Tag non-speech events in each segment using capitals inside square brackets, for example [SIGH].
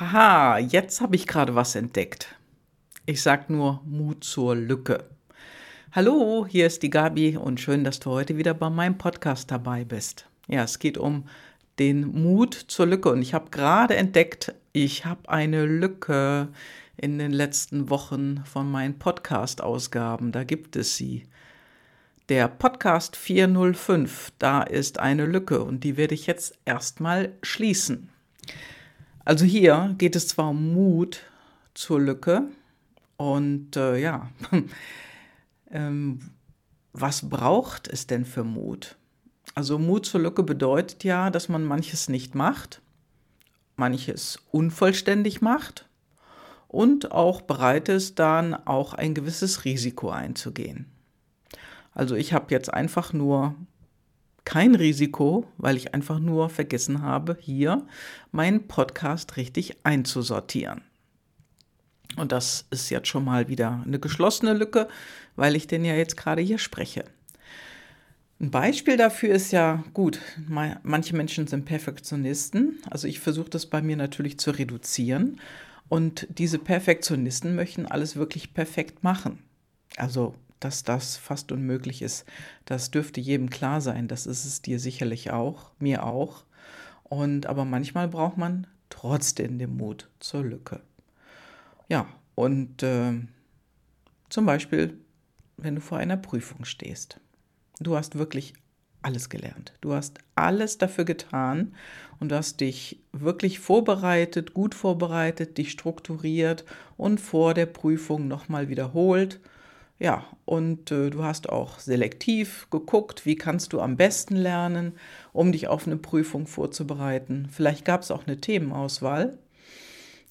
Haha, jetzt habe ich gerade was entdeckt. Ich sag nur Mut zur Lücke. Hallo, hier ist die Gabi und schön, dass du heute wieder bei meinem Podcast dabei bist. Ja, es geht um den Mut zur Lücke und ich habe gerade entdeckt, ich habe eine Lücke in den letzten Wochen von meinen Podcast-Ausgaben. Da gibt es sie. Der Podcast 405, da ist eine Lücke und die werde ich jetzt erstmal schließen. Also hier geht es zwar um Mut zur Lücke und äh, ja, [LAUGHS] ähm, was braucht es denn für Mut? Also Mut zur Lücke bedeutet ja, dass man manches nicht macht, manches unvollständig macht und auch bereit ist, dann auch ein gewisses Risiko einzugehen. Also ich habe jetzt einfach nur kein Risiko, weil ich einfach nur vergessen habe, hier meinen Podcast richtig einzusortieren. Und das ist jetzt schon mal wieder eine geschlossene Lücke, weil ich den ja jetzt gerade hier spreche. Ein Beispiel dafür ist ja gut, manche Menschen sind Perfektionisten, also ich versuche das bei mir natürlich zu reduzieren und diese Perfektionisten möchten alles wirklich perfekt machen. Also dass das fast unmöglich ist. Das dürfte jedem klar sein. Das ist es dir sicherlich auch, mir auch. Und aber manchmal braucht man trotzdem den Mut zur Lücke. Ja, und äh, zum Beispiel, wenn du vor einer Prüfung stehst. Du hast wirklich alles gelernt. Du hast alles dafür getan und du hast dich wirklich vorbereitet, gut vorbereitet, dich strukturiert und vor der Prüfung nochmal wiederholt ja, und äh, du hast auch selektiv geguckt, wie kannst du am besten lernen, um dich auf eine Prüfung vorzubereiten. Vielleicht gab es auch eine Themenauswahl.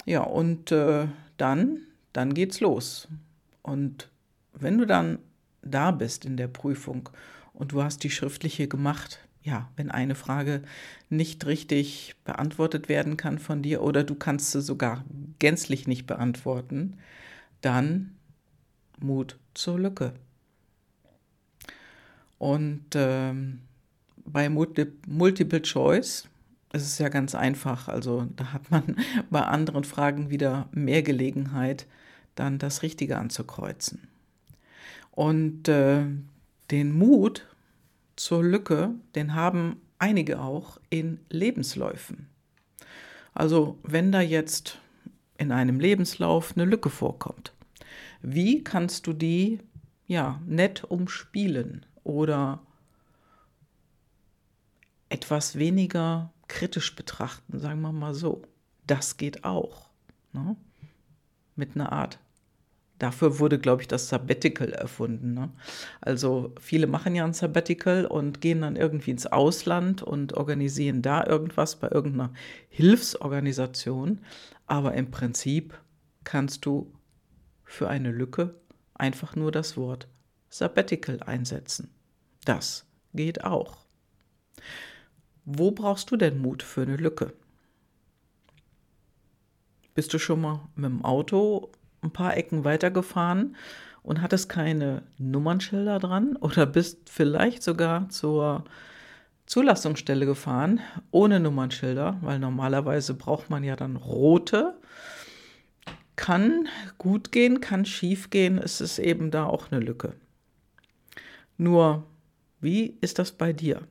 Ja, und äh, dann, dann geht's los. Und wenn du dann da bist in der Prüfung und du hast die schriftliche gemacht, ja, wenn eine Frage nicht richtig beantwortet werden kann von dir oder du kannst sie sogar gänzlich nicht beantworten, dann Mut zur Lücke. Und ähm, bei Multi Multiple Choice ist es ja ganz einfach. Also da hat man [LAUGHS] bei anderen Fragen wieder mehr Gelegenheit, dann das Richtige anzukreuzen. Und äh, den Mut zur Lücke, den haben einige auch in Lebensläufen. Also wenn da jetzt in einem Lebenslauf eine Lücke vorkommt, wie kannst du die ja nett umspielen oder etwas weniger kritisch betrachten, sagen wir mal so. Das geht auch. Ne? Mit einer Art. Dafür wurde, glaube ich, das Sabbatical erfunden. Ne? Also viele machen ja ein Sabbatical und gehen dann irgendwie ins Ausland und organisieren da irgendwas bei irgendeiner Hilfsorganisation. Aber im Prinzip kannst du für eine Lücke einfach nur das Wort Sabbatical einsetzen. Das geht auch. Wo brauchst du denn Mut für eine Lücke? Bist du schon mal mit dem Auto ein paar Ecken weitergefahren und hattest keine Nummernschilder dran oder bist vielleicht sogar zur Zulassungsstelle gefahren ohne Nummernschilder, weil normalerweise braucht man ja dann rote kann gut gehen, kann schief gehen, es ist eben da auch eine Lücke. Nur, wie ist das bei dir?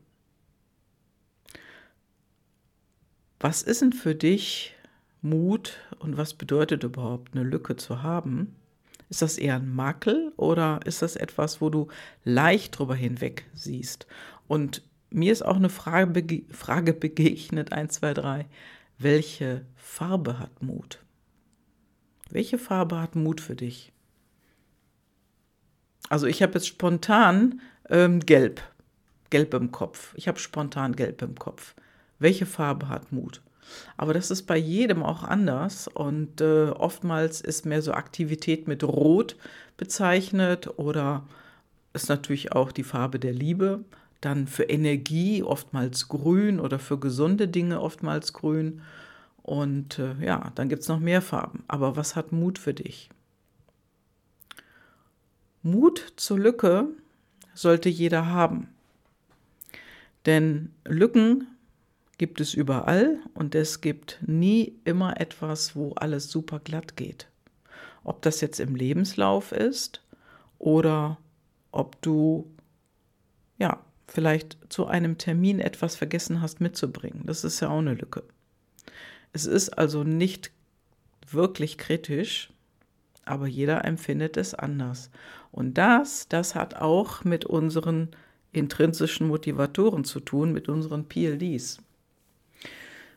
Was ist denn für dich Mut und was bedeutet überhaupt eine Lücke zu haben? Ist das eher ein Makel oder ist das etwas, wo du leicht drüber hinweg siehst? Und mir ist auch eine Frage, bege Frage begegnet, 1, 2, 3. Welche Farbe hat Mut? Welche Farbe hat Mut für dich? Also ich habe jetzt spontan ähm, gelb, gelb im Kopf. Ich habe spontan gelb im Kopf. Welche Farbe hat Mut? Aber das ist bei jedem auch anders und äh, oftmals ist mehr so Aktivität mit Rot bezeichnet oder ist natürlich auch die Farbe der Liebe. Dann für Energie oftmals grün oder für gesunde Dinge oftmals grün und äh, ja, dann gibt es noch mehr Farben. Aber was hat Mut für dich? Mut zur Lücke sollte jeder haben. Denn Lücken gibt es überall und es gibt nie immer etwas, wo alles super glatt geht. Ob das jetzt im Lebenslauf ist oder ob du ja vielleicht zu einem Termin etwas vergessen hast mitzubringen. Das ist ja auch eine Lücke. Es ist also nicht wirklich kritisch, aber jeder empfindet es anders. Und das, das hat auch mit unseren intrinsischen Motivatoren zu tun, mit unseren PLDs.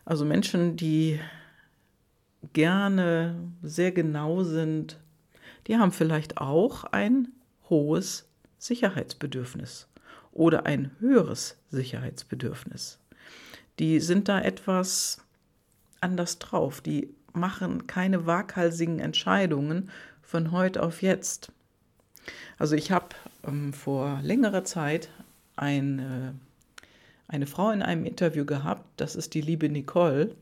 Also Menschen, die gerne sehr genau sind, die haben vielleicht auch ein hohes Sicherheitsbedürfnis oder ein höheres Sicherheitsbedürfnis. Die sind da etwas anders drauf. Die machen keine waghalsigen Entscheidungen von heute auf jetzt. Also ich habe ähm, vor längerer Zeit ein, äh, eine Frau in einem Interview gehabt, das ist die liebe Nicole,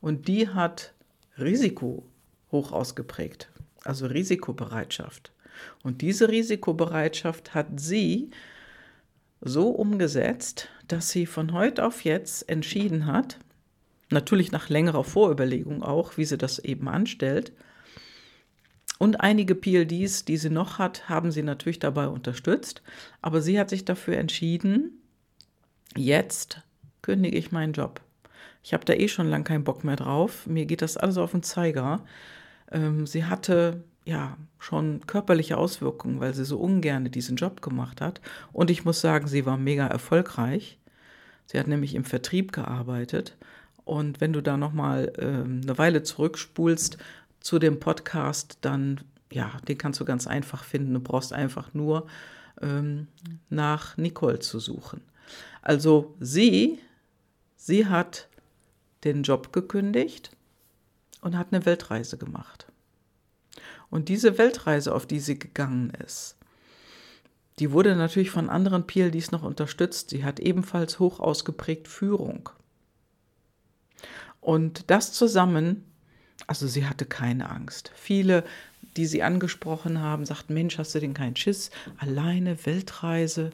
und die hat Risiko hoch ausgeprägt, also Risikobereitschaft. Und diese Risikobereitschaft hat sie so umgesetzt, dass sie von heute auf jetzt entschieden hat, natürlich nach längerer Vorüberlegung auch, wie sie das eben anstellt, und einige PLDs, die sie noch hat, haben sie natürlich dabei unterstützt, aber sie hat sich dafür entschieden, jetzt kündige ich meinen Job. Ich habe da eh schon lange keinen Bock mehr drauf. Mir geht das alles auf den Zeiger. Ähm, sie hatte ja schon körperliche Auswirkungen, weil sie so ungern diesen Job gemacht hat. Und ich muss sagen, sie war mega erfolgreich. Sie hat nämlich im Vertrieb gearbeitet. Und wenn du da noch mal ähm, eine Weile zurückspulst zu dem Podcast, dann ja, den kannst du ganz einfach finden. Du brauchst einfach nur ähm, nach Nicole zu suchen. Also sie, sie hat den Job gekündigt und hat eine Weltreise gemacht. Und diese Weltreise, auf die sie gegangen ist, die wurde natürlich von anderen PLDs noch unterstützt. Sie hat ebenfalls hoch ausgeprägt Führung. Und das zusammen, also sie hatte keine Angst. Viele, die sie angesprochen haben, sagten, Mensch, hast du denn keinen Schiss? Alleine Weltreise.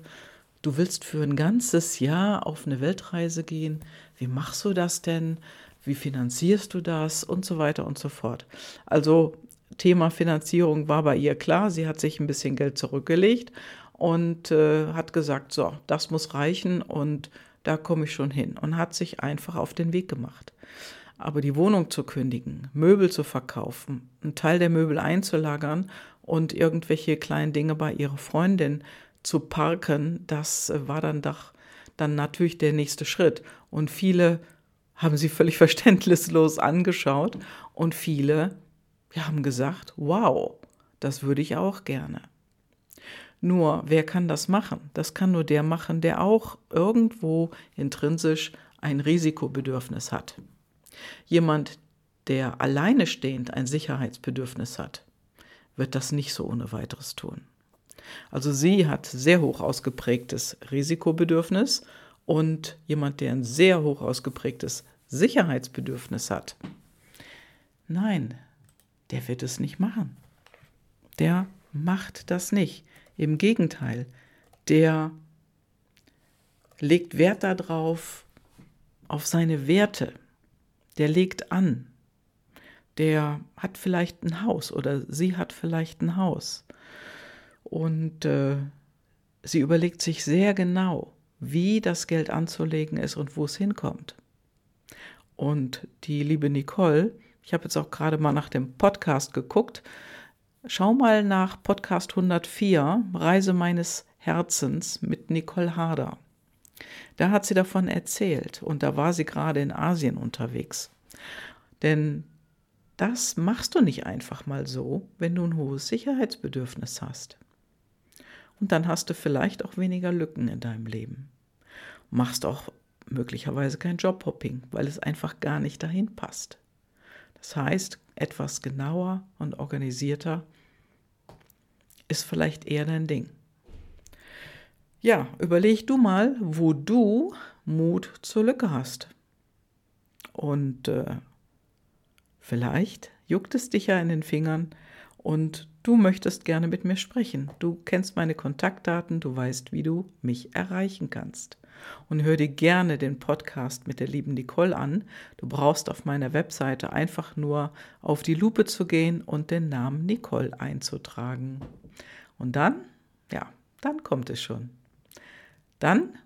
Du willst für ein ganzes Jahr auf eine Weltreise gehen. Wie machst du das denn? Wie finanzierst du das? Und so weiter und so fort. Also Thema Finanzierung war bei ihr klar. Sie hat sich ein bisschen Geld zurückgelegt und äh, hat gesagt, so, das muss reichen und da komme ich schon hin und hat sich einfach auf den Weg gemacht. Aber die Wohnung zu kündigen, Möbel zu verkaufen, einen Teil der Möbel einzulagern und irgendwelche kleinen Dinge bei ihrer Freundin zu parken, das äh, war dann doch dann natürlich der nächste Schritt. Und viele haben sie völlig [LAUGHS] verständnislos angeschaut und viele haben gesagt, wow, das würde ich auch gerne. Nur, wer kann das machen? Das kann nur der machen, der auch irgendwo intrinsisch ein Risikobedürfnis hat. Jemand, der alleine stehend ein Sicherheitsbedürfnis hat, wird das nicht so ohne weiteres tun. Also sie hat sehr hoch ausgeprägtes Risikobedürfnis und jemand, der ein sehr hoch ausgeprägtes Sicherheitsbedürfnis hat. Nein, der wird es nicht machen. Der macht das nicht. Im Gegenteil, der legt Wert darauf, auf seine Werte. Der legt an. Der hat vielleicht ein Haus oder sie hat vielleicht ein Haus. Und äh, sie überlegt sich sehr genau, wie das Geld anzulegen ist und wo es hinkommt. Und die liebe Nicole, ich habe jetzt auch gerade mal nach dem Podcast geguckt. Schau mal nach Podcast 104, Reise meines Herzens mit Nicole Harder. Da hat sie davon erzählt und da war sie gerade in Asien unterwegs. Denn das machst du nicht einfach mal so, wenn du ein hohes Sicherheitsbedürfnis hast. Und dann hast du vielleicht auch weniger Lücken in deinem Leben. Machst auch möglicherweise kein Jobhopping, weil es einfach gar nicht dahin passt. Das heißt, etwas genauer und organisierter ist vielleicht eher dein Ding. Ja, überleg du mal, wo du Mut zur Lücke hast. Und äh, vielleicht juckt es dich ja in den Fingern und du möchtest gerne mit mir sprechen. Du kennst meine Kontaktdaten, du weißt, wie du mich erreichen kannst. Und hör dir gerne den Podcast mit der lieben Nicole an. Du brauchst auf meiner Webseite einfach nur auf die Lupe zu gehen und den Namen Nicole einzutragen. Und dann, ja, dann kommt es schon. Dann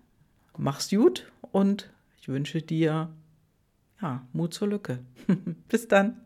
mach's gut und ich wünsche dir ja, Mut zur Lücke. [LAUGHS] Bis dann.